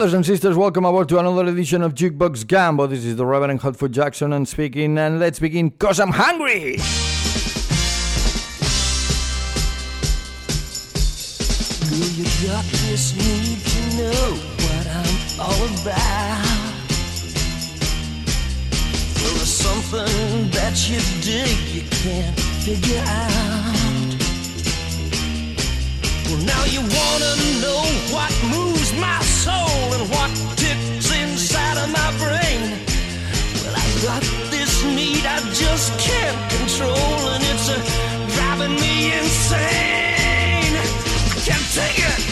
Brothers and sisters, welcome aboard to another edition of Jukebox Gambo. This is the Reverend Hotfoot Jackson and speaking, and let's begin, cause I'm hungry! Need to know what I'm all about. Well, there's something that you dig you can't figure out. Well, now you wanna know what moves my soul and what ticks inside of my brain. Well, I've got this need I just can't control, and it's uh, driving me insane. I can't take it.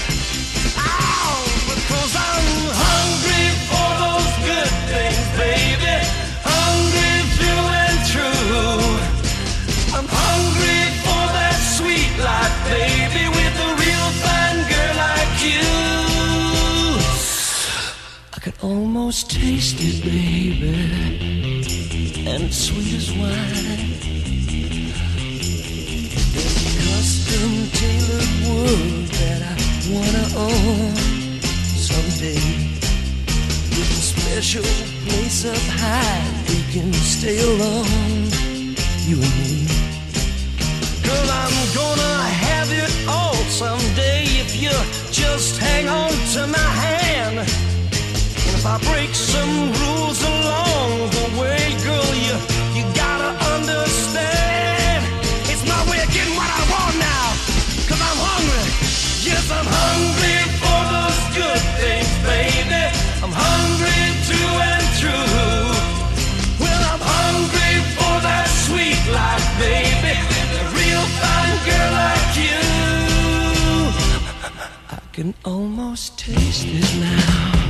Almost tasted, baby, and sweet as wine. A custom tailored world that I wanna own someday. With a special place up high, we can stay alone, you and me. Girl, I'm gonna have it all someday if you just hang on to my hand. I break some rules along the way, girl, you you gotta understand. It's my way of getting what I want now. Cause I'm hungry. Yes, I'm hungry for those good things, baby. I'm hungry through and through. Well, I'm hungry for that sweet life, baby. A real fine girl like you. I can almost taste it now.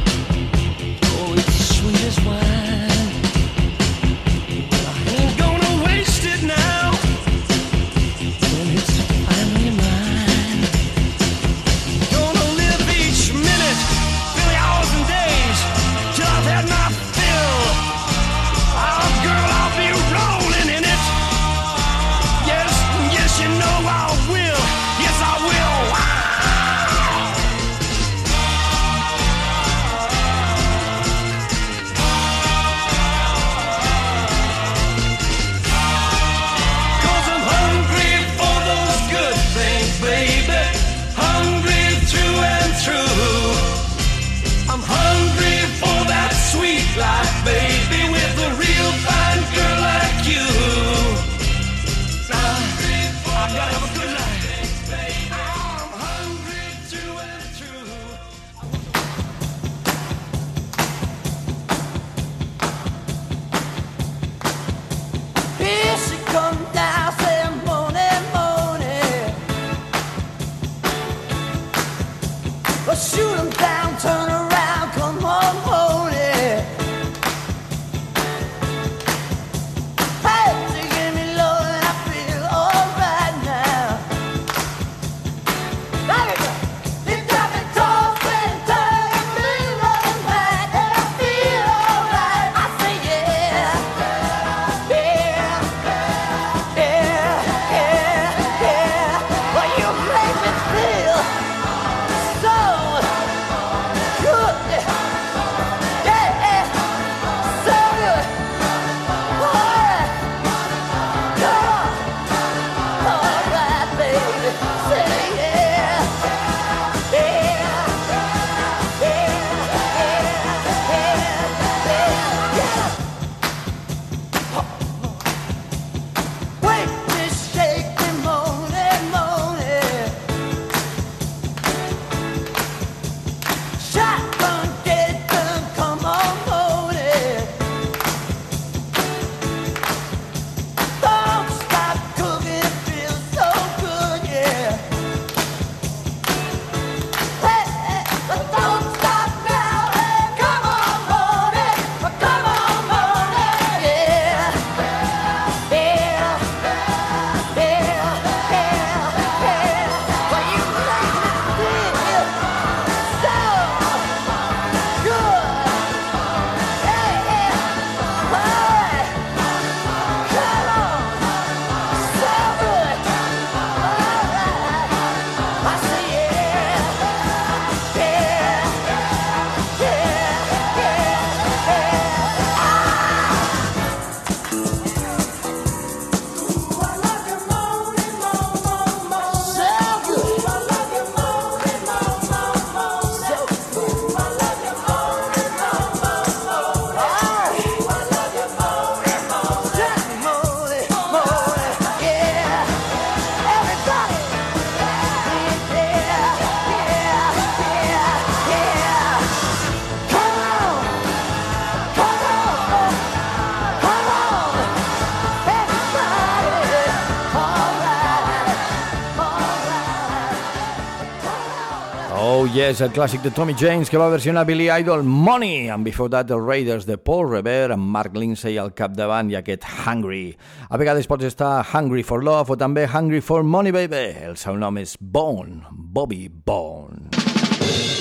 Yes, el clàssic de Tommy James que va versionar Billy Idol Money amb Before That els Raiders de Paul Revere amb Mark Lindsay al capdavant i aquest Hungry. A vegades pots estar Hungry for Love o també Hungry for Money Baby. El seu nom és Bone, Bobby Bone.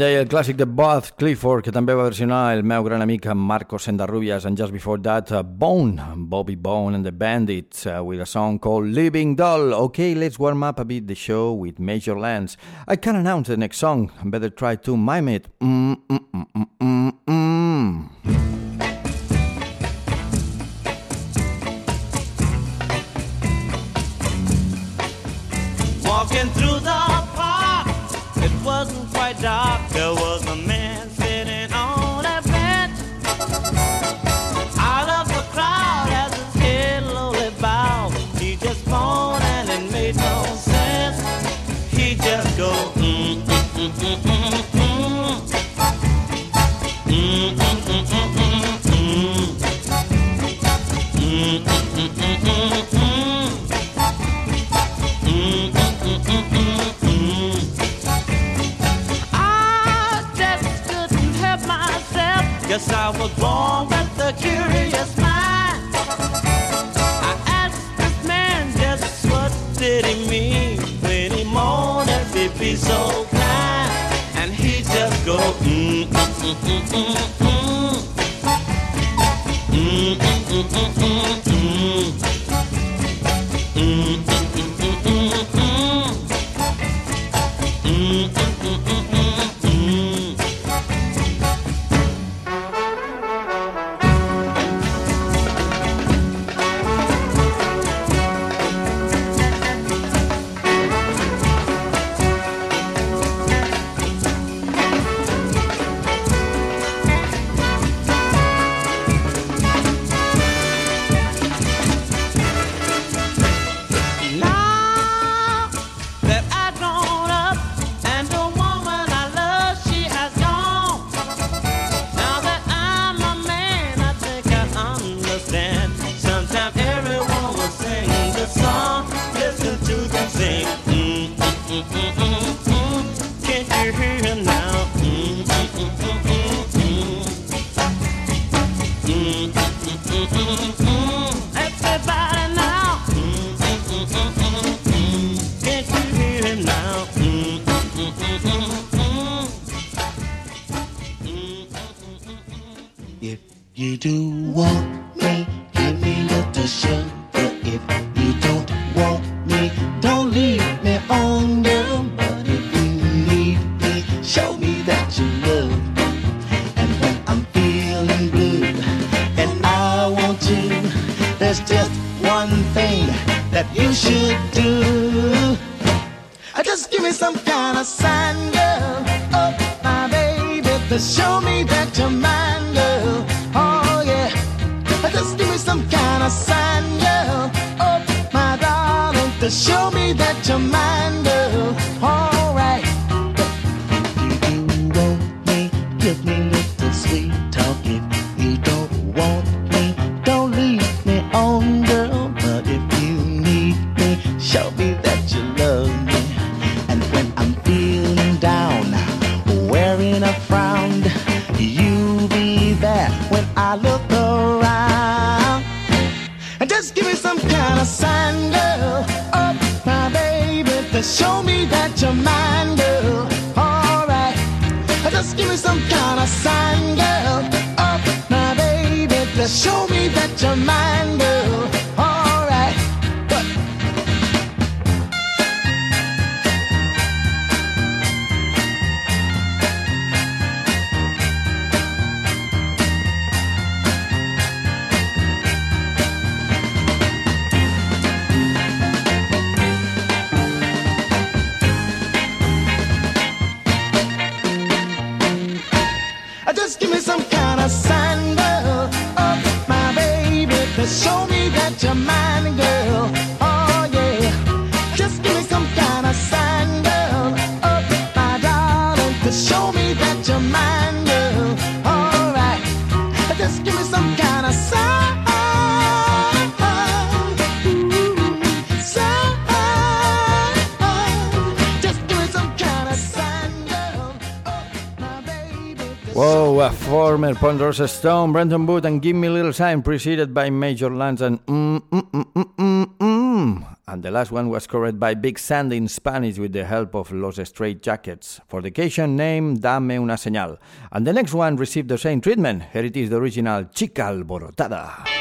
deia, el clàssic de Bath Clifford, que també va versionar el meu gran amic Marco Sendarrubias en Just Before That, uh, Bone, Bobby Bone and the Bandits, uh, with a song called Living Doll. Okay, let's warm up a bit the show with Major Lance. I can announce the next song, better try to mime it. Mm -mm -mm -mm -mm. Show me that you're Whoa, a former Ponderosa Stomp, Brenton Wood, and Give Me Little Sign, preceded by Major Lance and mm, mm, mm, mm, mm, mm. mm and the last one was covered by Big Sandy in Spanish with the help of Los Straitjackets for the occasion name Dame una señal. And the next one received the same treatment. Here it is the original Chica Alborotada.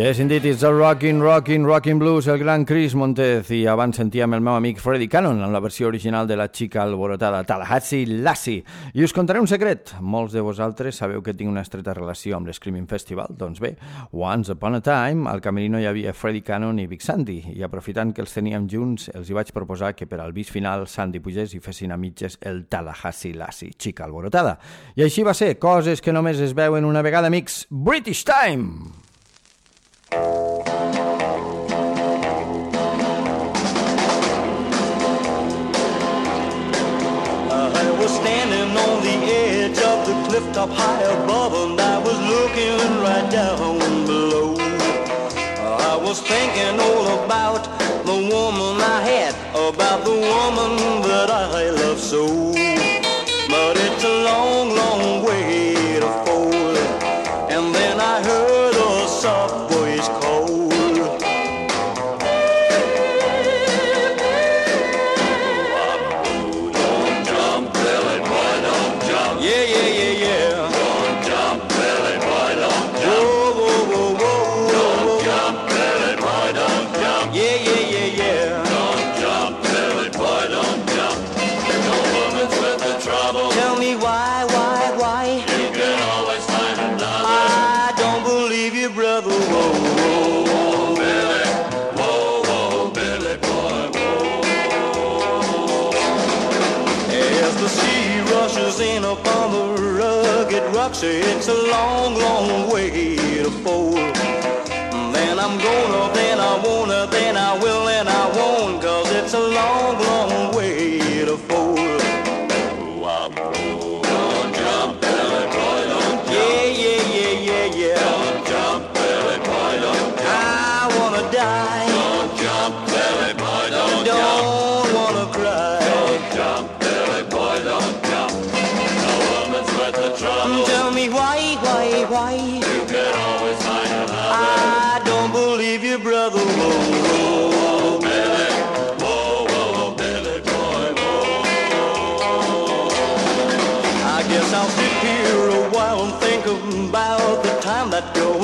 Yes, indeed, it's a rockin', rockin', rockin' blues, el gran Chris Montez, i abans sentíem el meu amic Freddy Cannon en la versió original de la xica alborotada Tallahassee Lassie. I us contaré un secret. Molts de vosaltres sabeu que tinc una estreta relació amb l'Screaming Festival. Doncs bé, once upon a time, al Camerino hi havia Freddy Cannon i Big Sandy, i aprofitant que els teníem junts, els hi vaig proposar que per al bis final Sandy pugés i fessin a mitges el Tallahassee Lassie, xica alborotada. I així va ser, coses que només es veuen una vegada, amics. British Time! I was standing on the edge of the cliff top high above and I was looking right down below. I was thinking all about the woman I had, about the woman that I love so. But it's a long, long way to fall.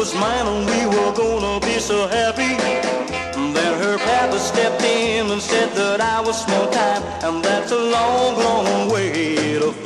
was mine and we were gonna be so happy. Then her papa stepped in and said that I was small time, and that's a long, long way to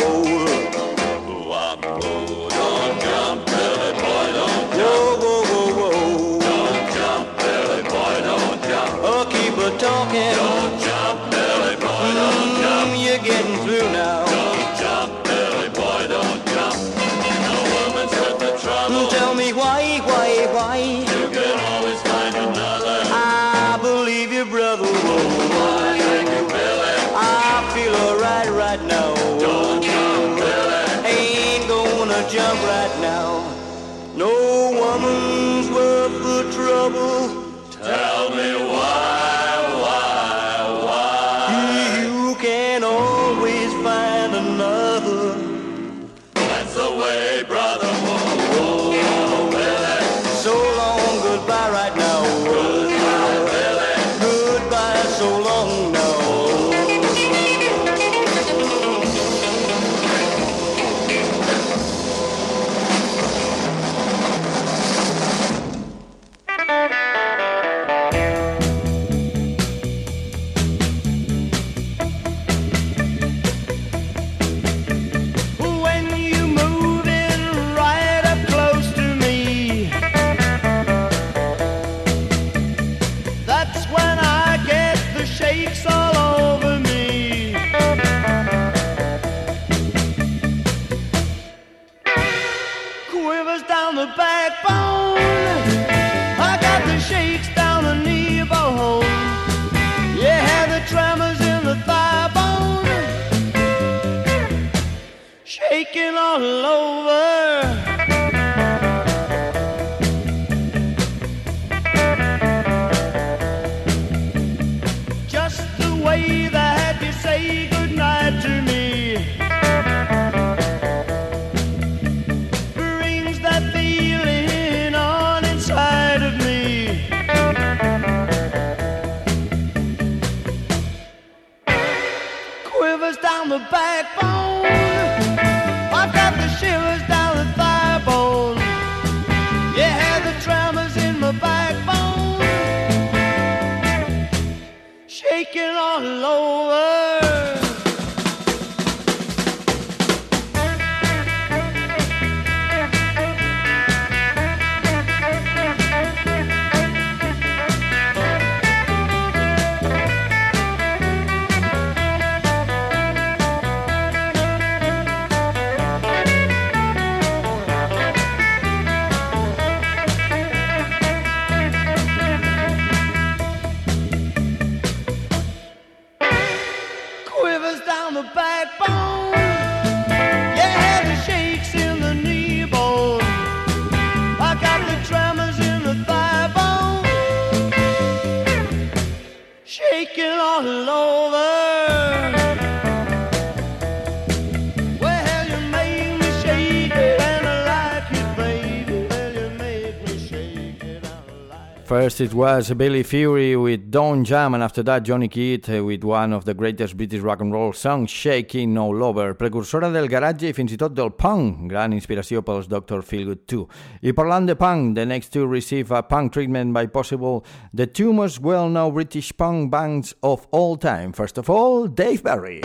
It was Billy Fury with Don't Jump, and after that, Johnny Kidd with one of the greatest British rock and roll songs, Shaking All Over, precursora del garage i fins i tot del punk, gran inspiració pels Dr. Feelgood 2. I parlant de punk, the next two receive a punk treatment by possible the two most well-known British punk bands of all time. First of all, Dave Berry.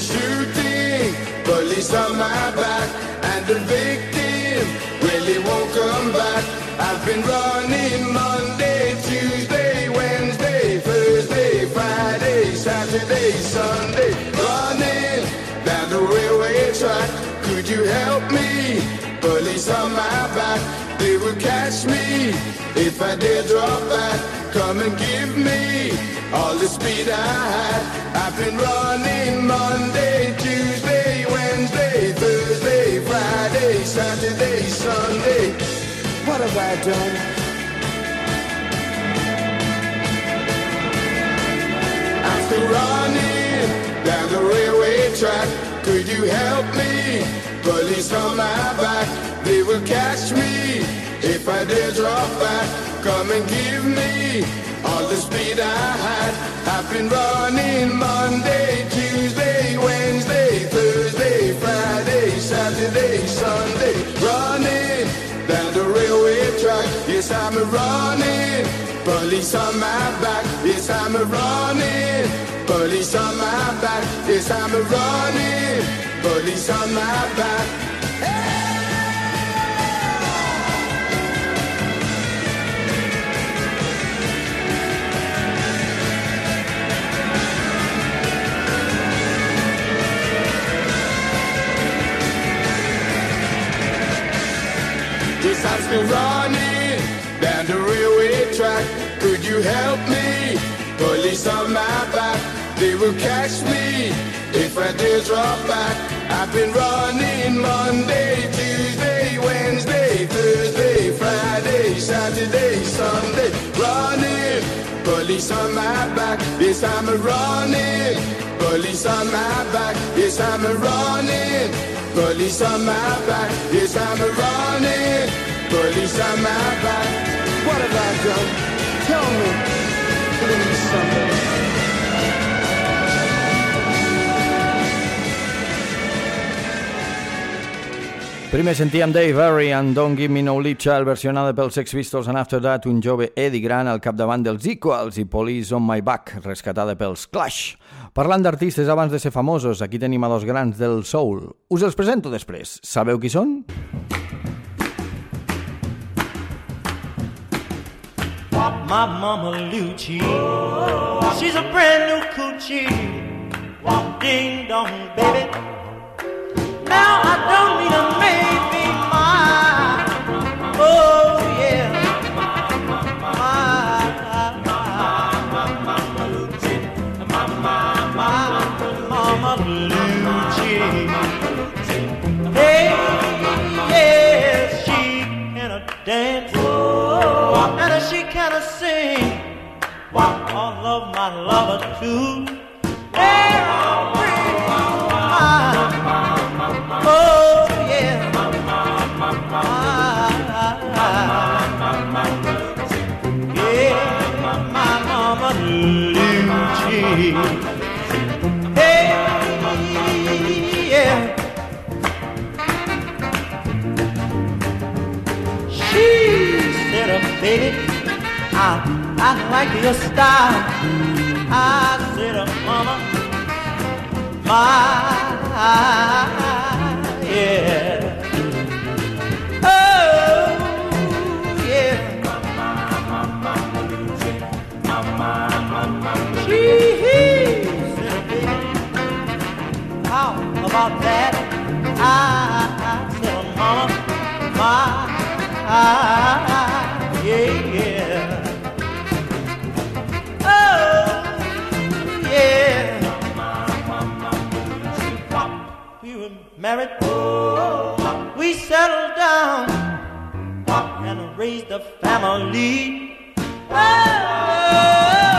Shooting, police on my back. And the victim really won't come back. I've been running Monday, Tuesday, Wednesday, Thursday, Friday, Saturday, Sunday. Running down the railway track. Could you help me? Police on my back. They will catch me if I dare drop back. Come and give me all the speed I had. I've been running Monday, Tuesday, Wednesday, Thursday, Friday, Saturday, Sunday. What have I done? I'm still running down the railway track. Could you help me? Police on my back, they will catch me if I dare drop back. Come and give me the speed I had. I've been running Monday, Tuesday, Wednesday, Thursday, Friday, Saturday, Sunday, running down the railway track. Yes, I'm a running. Police on my back. Yes, I'm a running. Police on my back. Yes, I'm a running. Police on my back. I'm still running down the railway track. Could you help me? Police on my back, they will catch me if I dare drop back. I've been running Monday, Tuesday, Wednesday, Thursday, Friday, Saturday, Sunday, running. Police on my back, yes I'm a running. Police on my back, yes I'm running. Police on my back, yes I'm running. Police on my back. What have I done? Tell me, please, somebody. Primer sentíem Dave Harry and Don't Give Me No Lead Child versionada pels Sex Pistols and After That un jove Eddie Grant al capdavant dels Equals i Police on My Back rescatada pels Clash. Parlant d'artistes abans de ser famosos, aquí tenim a dos grans del soul. Us els presento després. Sabeu qui són? My mama Loochie, she's a brand new coochie. Ding dong, baby. Now I don't need a maybe my, oh yeah, my, mama Loochie, mama Loochie. Hey, yes, she can dance, she can a sing. All of my lover too. Hey, oh, I like your style. I said, "Uh, mama, my yeah. Oh yeah. About that? Ah, ah, ah, I said, mama, my yeah, yeah. We were married. We settled down and raised a family. Oh,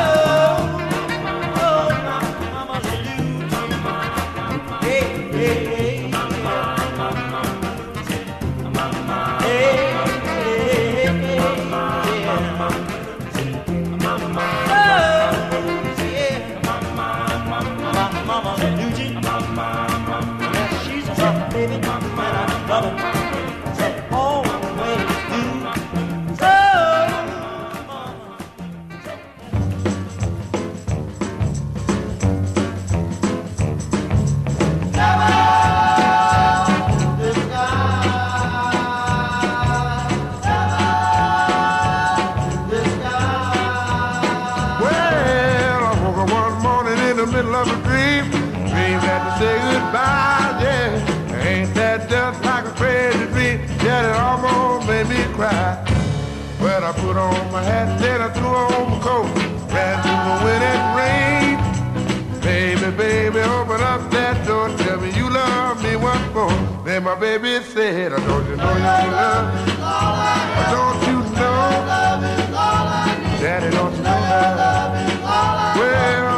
Well, I put on my hat, then I threw on my coat. Ran through the wind and rain. Baby, baby, open up that door. Tell me you love me once more. Then my baby said, I don't you know you love me? Don't you know? Daddy, don't you know? Well,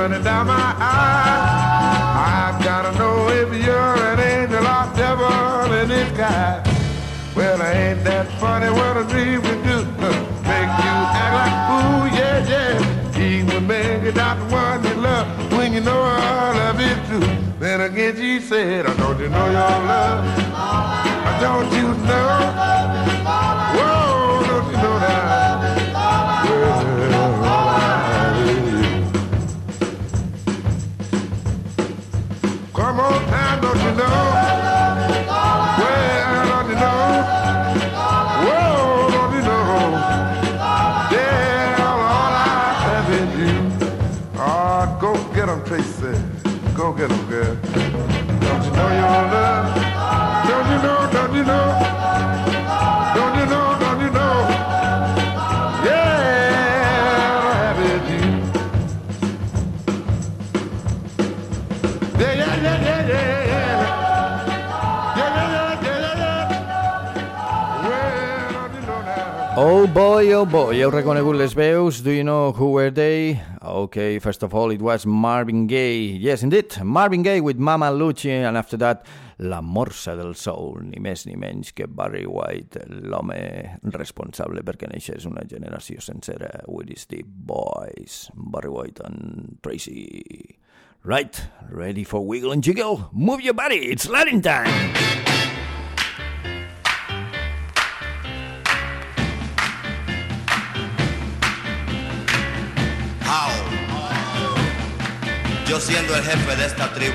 running down my eyes. I've gotta know if you're an angel or devil in disguise. Well, I ain't that funny what a dream can do. Make you act like a fool, yeah, yeah. Even make it not the one you love when you know I love it too. Then again she said, I don't you know your love? I don't you know? Go get 'em, Tracy. Go get 'em, girl. Don't you know your love? Don't you know, don't you know? Oh boy, oh boy, heu reconegut les veus? Do you know who were they? Okay, first of all, it was Marvin Gaye. Yes, indeed, Marvin Gaye with Mama Lucci, and after that, La Morsa del Soul, ni més ni menys que Barry White, l'home responsable perquè neixés una generació sencera with deep boys, Barry White and Tracy. Right, ready for wiggle and jiggle? Move your body, it's Latin time! Yo siendo el jefe de esta tribu,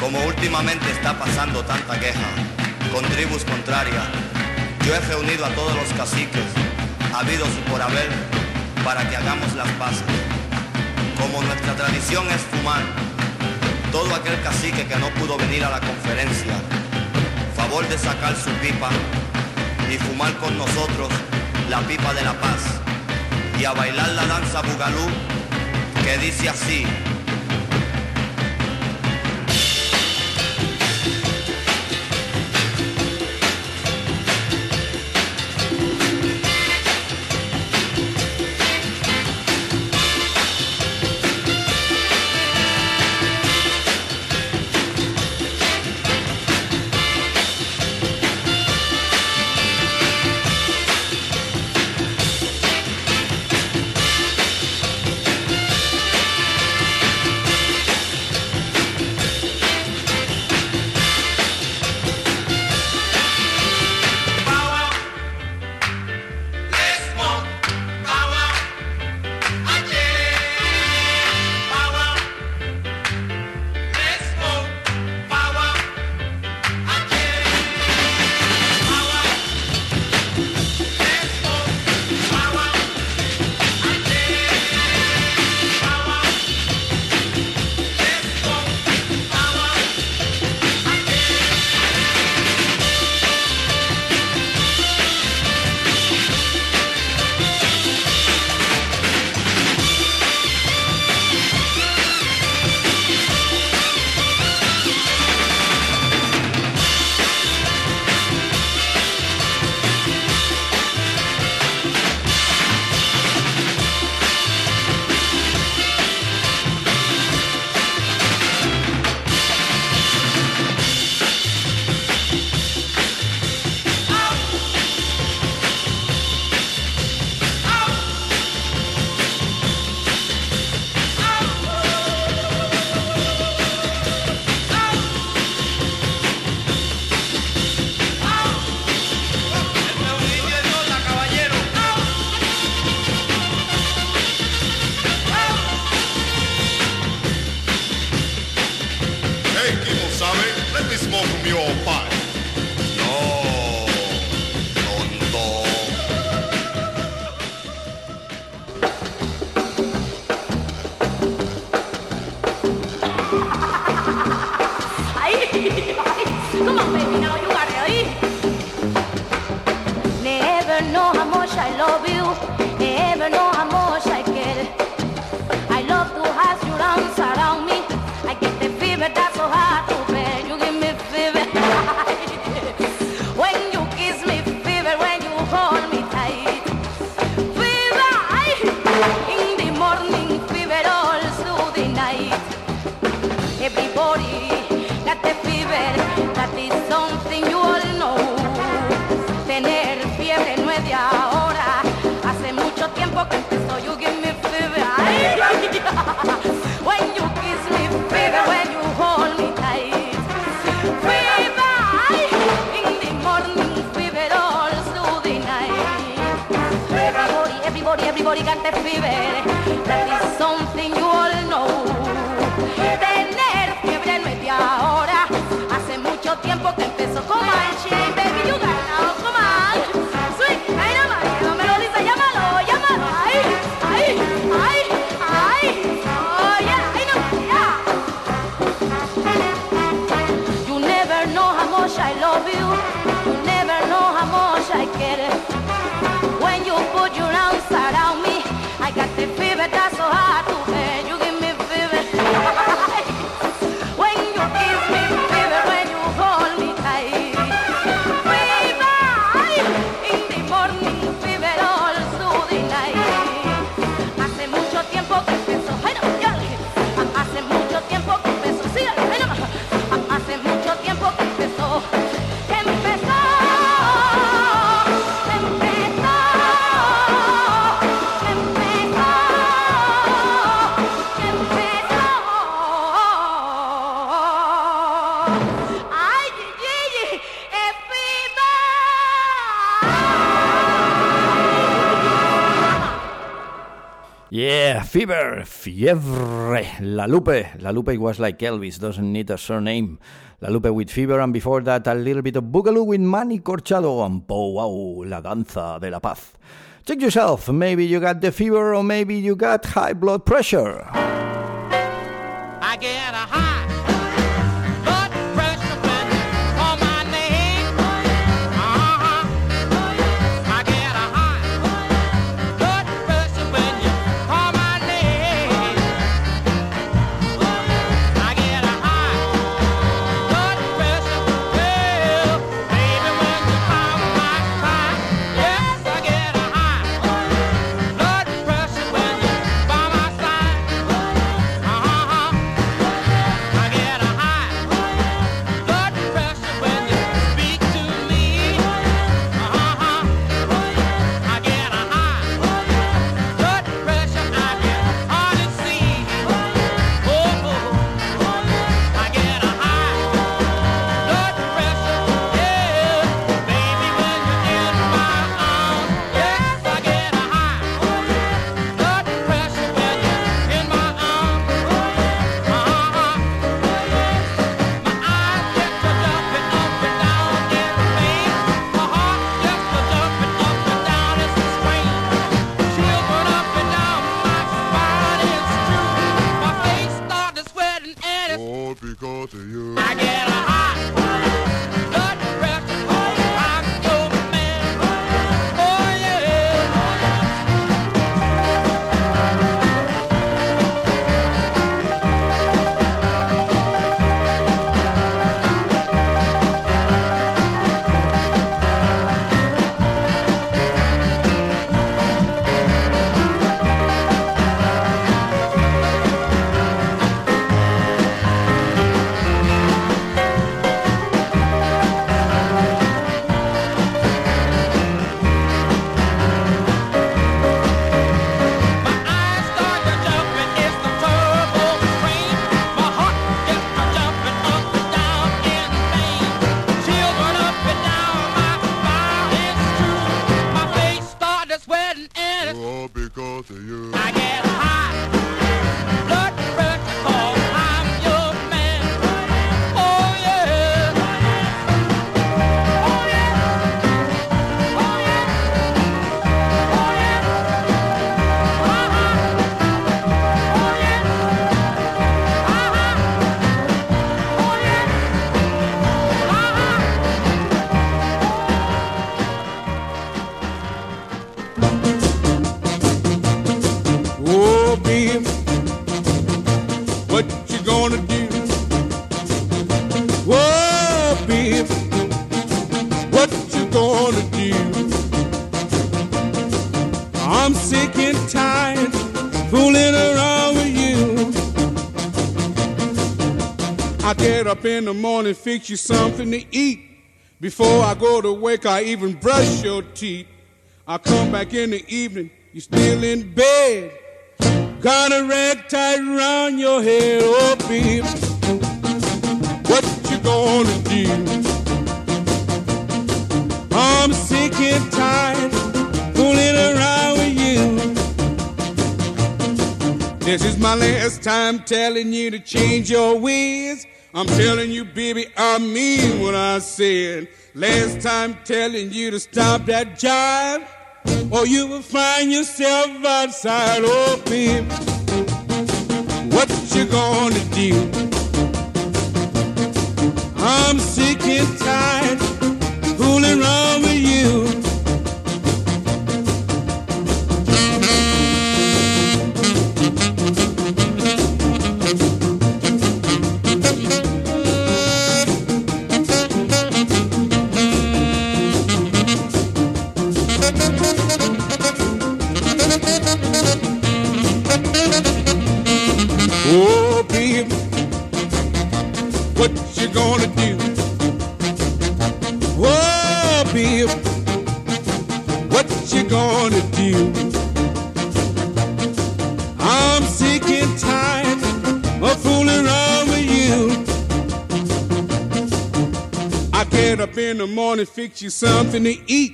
como últimamente está pasando tanta queja con tribus contrarias, yo he reunido a todos los caciques, habidos por haber, para que hagamos las paces. Como nuestra tradición es fumar, todo aquel cacique que no pudo venir a la conferencia, favor de sacar su pipa y fumar con nosotros la pipa de la paz y a bailar la danza bugalú Que diz assim. tiempo que empezó Comanche. Yeah, fever, fiebre, La Lupe. La Lupe was like Elvis, doesn't need a surname. La Lupe with fever, and before that, a little bit of Boogaloo with Manny Corchado and Pow Wow, La Danza de la Paz. Check yourself, maybe you got the fever or maybe you got high blood pressure. In the morning, fix you something to eat. Before I go to work, I even brush your teeth. I come back in the evening, you still in bed. Got a rag tied around your head, oh babe. What you gonna do? I'm sick and tired fooling around with you. This is my last time telling you to change your ways. I'm telling you, baby, I mean what I said. Last time telling you to stop that jive, or you will find yourself outside. Oh, babe, what you gonna do? I'm sick and tired fooling around fix you something to eat.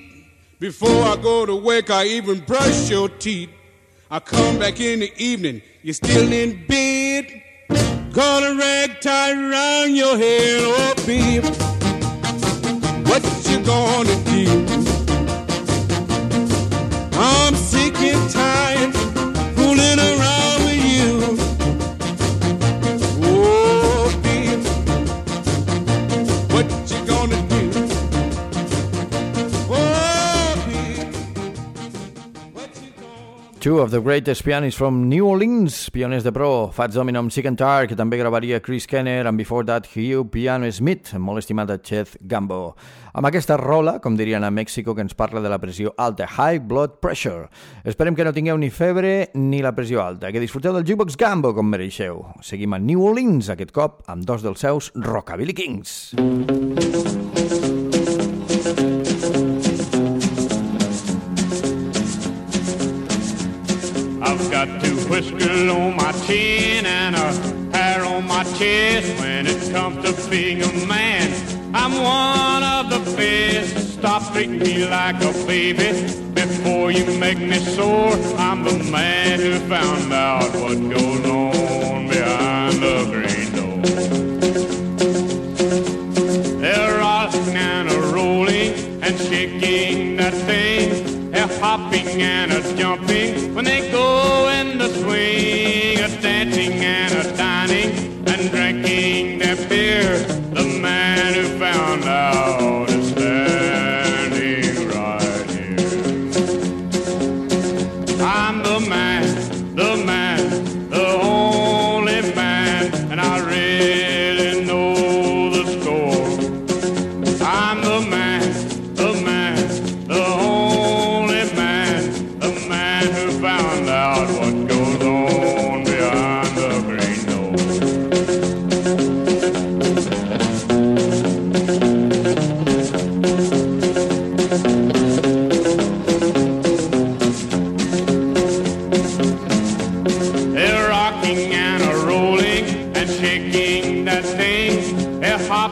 Before I go to work, I even brush your teeth. I come back in the evening, you're still in bed. Got a rag tied around your head, oh babe. What you gonna do? I'm sick and tired Two of the greatest pianists from New Orleans, pioners de pro, Fats Domino amb Sick and Tired, que també gravaria Chris Kenner, and before that Hugh Piano Smith, molt estimat de Chet Gambo. Amb aquesta rola, com dirien a Mèxico, que ens parla de la pressió alta, high blood pressure. Esperem que no tingueu ni febre ni la pressió alta, que disfruteu del Jukebox Gambo com mereixeu. Seguim a New Orleans, aquest cop, amb dos dels seus Rockabilly Kings. I've whiskers on my chin and a hair on my chest. When it comes to being a man, I'm one of the best. Stop treating me like a baby before you make me sore. I'm the man who found out what goes on behind the green door. They're rocking and rolling and shaking that thing. They're hopping and a jumping when they go in the swing. A dancing and a dining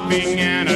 They're hopping and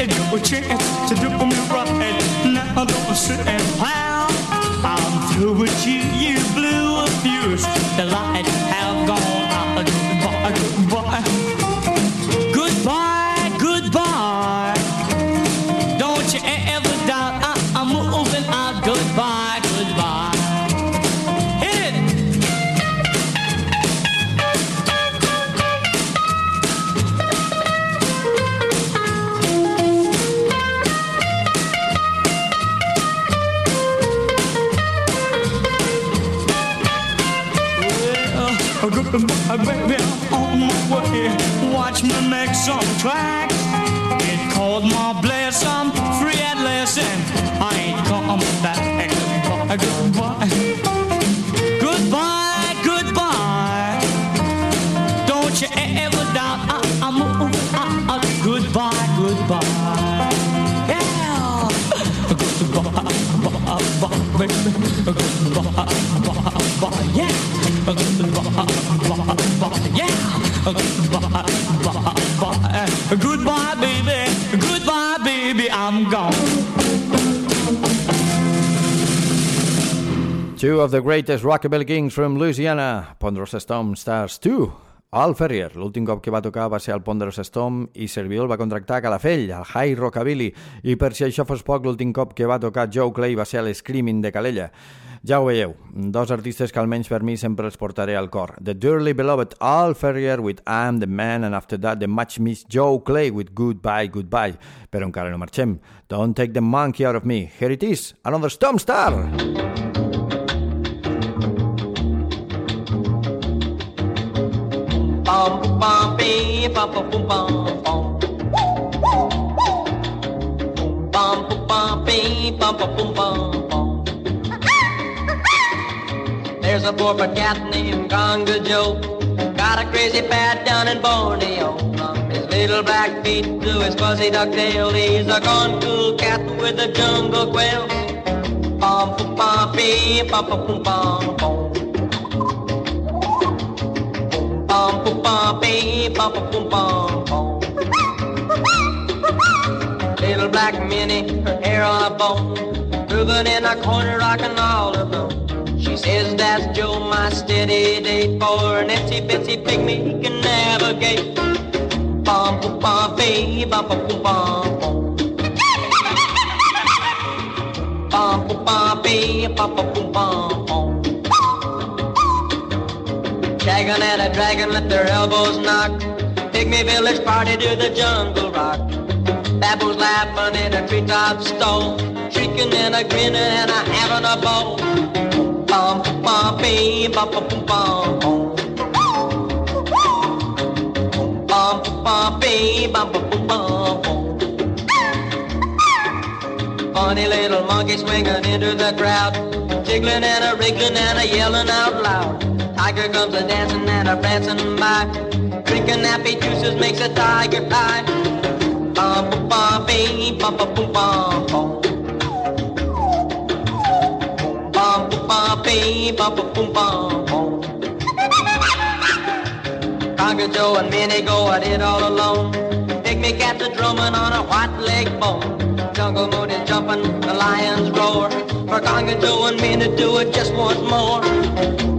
had your oh, chance to do me right. Now don't sit and. I'm through with you. Some tracks. It called my bless, I'm free at last, and I ain't coming back. Goodbye, goodbye. Goodbye, goodbye. Don't you ever doubt I, I'm moving out. Goodbye, goodbye. Yeah. Goodbye. Goodbye, bye, bye, yeah. Goodbye, bye, bye, yeah. Goodbye, Two of the greatest rockabilly kings from Louisiana, Ponderosa Storm Stars 2. Al Ferrier, l'últim cop que va tocar va ser al Ponderosa Storm i Serviol va contractar Calafell, al High Rockabilly, i per si això fos poc, l'últim cop que va tocar Joe Clay va ser a l'Screaming de Calella. Ja ho veieu, dos artistes que almenys per mi sempre els portaré al cor. The Dearly Beloved Al Ferrier with I'm the Man and after that the much missed Joe Clay with Goodbye, Goodbye. Però encara no marxem. Don't take the monkey out of me. Here it is, another Storm Star! Bum bum There's a poor cat named Conga Joe. Got a crazy pad down in Borneo. From his little black feet to his fuzzy duck tail, he's a gone cool cat with a jungle quail. Bum bum bum bee bum bum bum Little black Minnie, her hair on a bone, moving in a corner, rocking all alone. She says that's Joe, my steady date for an itsy bitsy pygmy he can navigate. Bum bum bum bee bum bum bum bum bum. Bum bum bee bum bum bum Shagging and a dragon let their elbows knock. Pygmy village party to the jungle rock. Baboons laughing in a treetop stone. Shrieking and a grinning and a having a ball. Bum bum bee bum bum bum bum bum. Bum bee bum bum bum bum. Funny little monkey swinging into the crowd, jiggling and a wriggling and a yelling out loud. Tiger comes a dancing and a prancing by. Drinking happy juices makes a tiger high. Bum bum bum bee bum bum bum bum bum. Bum bum bum bee bum bum bum bum bum. Conga Joe and Minnie go at it all alone. Pygmy cats are drumming on a white leg bone. Jungle moon is jumping, the lions roar. For Conga Joe and Minnie do it just once more.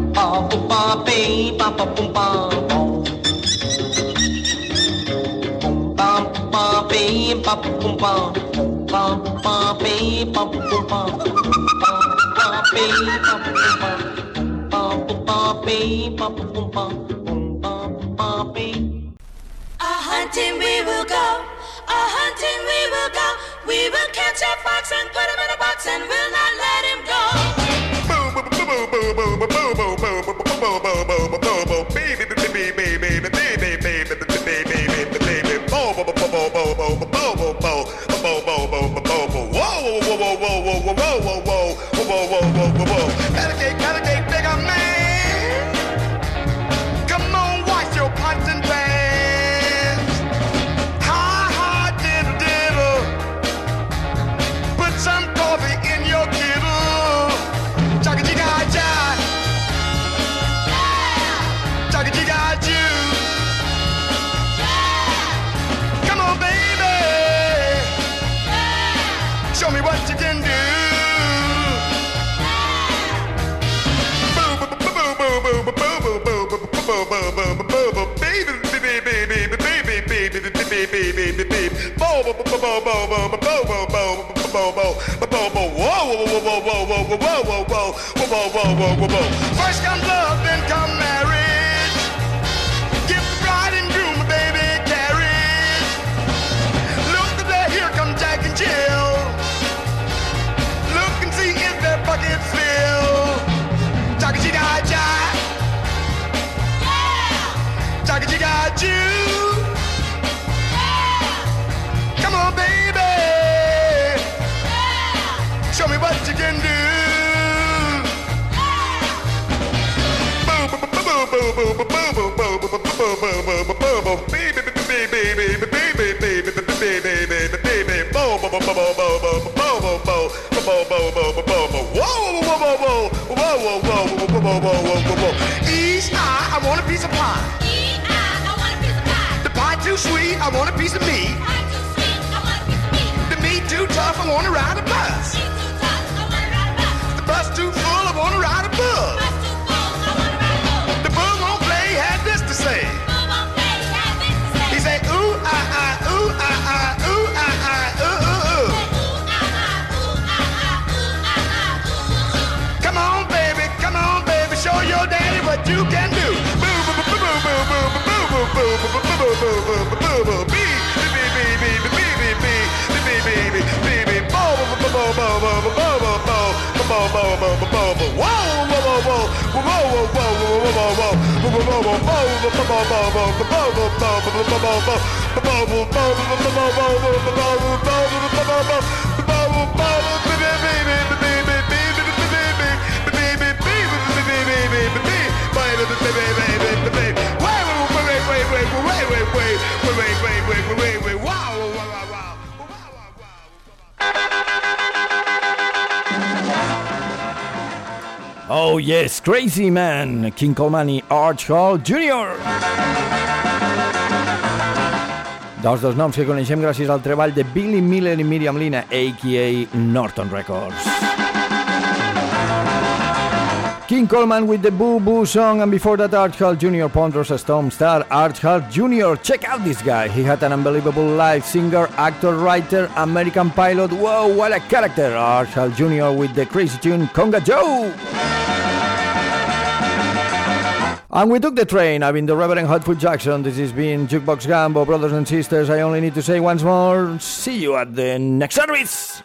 And put him in a box and will not let him go. Pat a cake, pat a First come love, then come I want a piece of meat. The meat too tough, I want to ride a bus. The bus too full, I want to ride a bus. The bull won't play, had this to say. He said, ooh, ah, ah, ooh, ah, ah, ooh, ah, ah, ooh, ooh, ooh. Come on, baby, come on, baby, show your daddy what you can do. Boo, boo, boo, boo, boo, boo, boo, boo, boo, boo, boo, boo, boo, boo, boo, Wow! Oh yes, Crazy Man, King Coleman i Arch Hall Jr. Dos dels noms que coneixem gràcies al treball de Billy Miller i Miriam Lina, a.k.a. Norton Records. King Coleman with the Boo Boo song, and before that, Arch Hall Jr. Ponderosa Stomp star Arch Hall Jr. Check out this guy. He had an unbelievable life singer, actor, writer, American pilot. Whoa, what a character! Arch Hall Jr. with the crazy tune Conga Joe. And we took the train. I've been the Reverend Hotfoot Jackson. This has been Jukebox Gambo, brothers and sisters. I only need to say once more see you at the next service.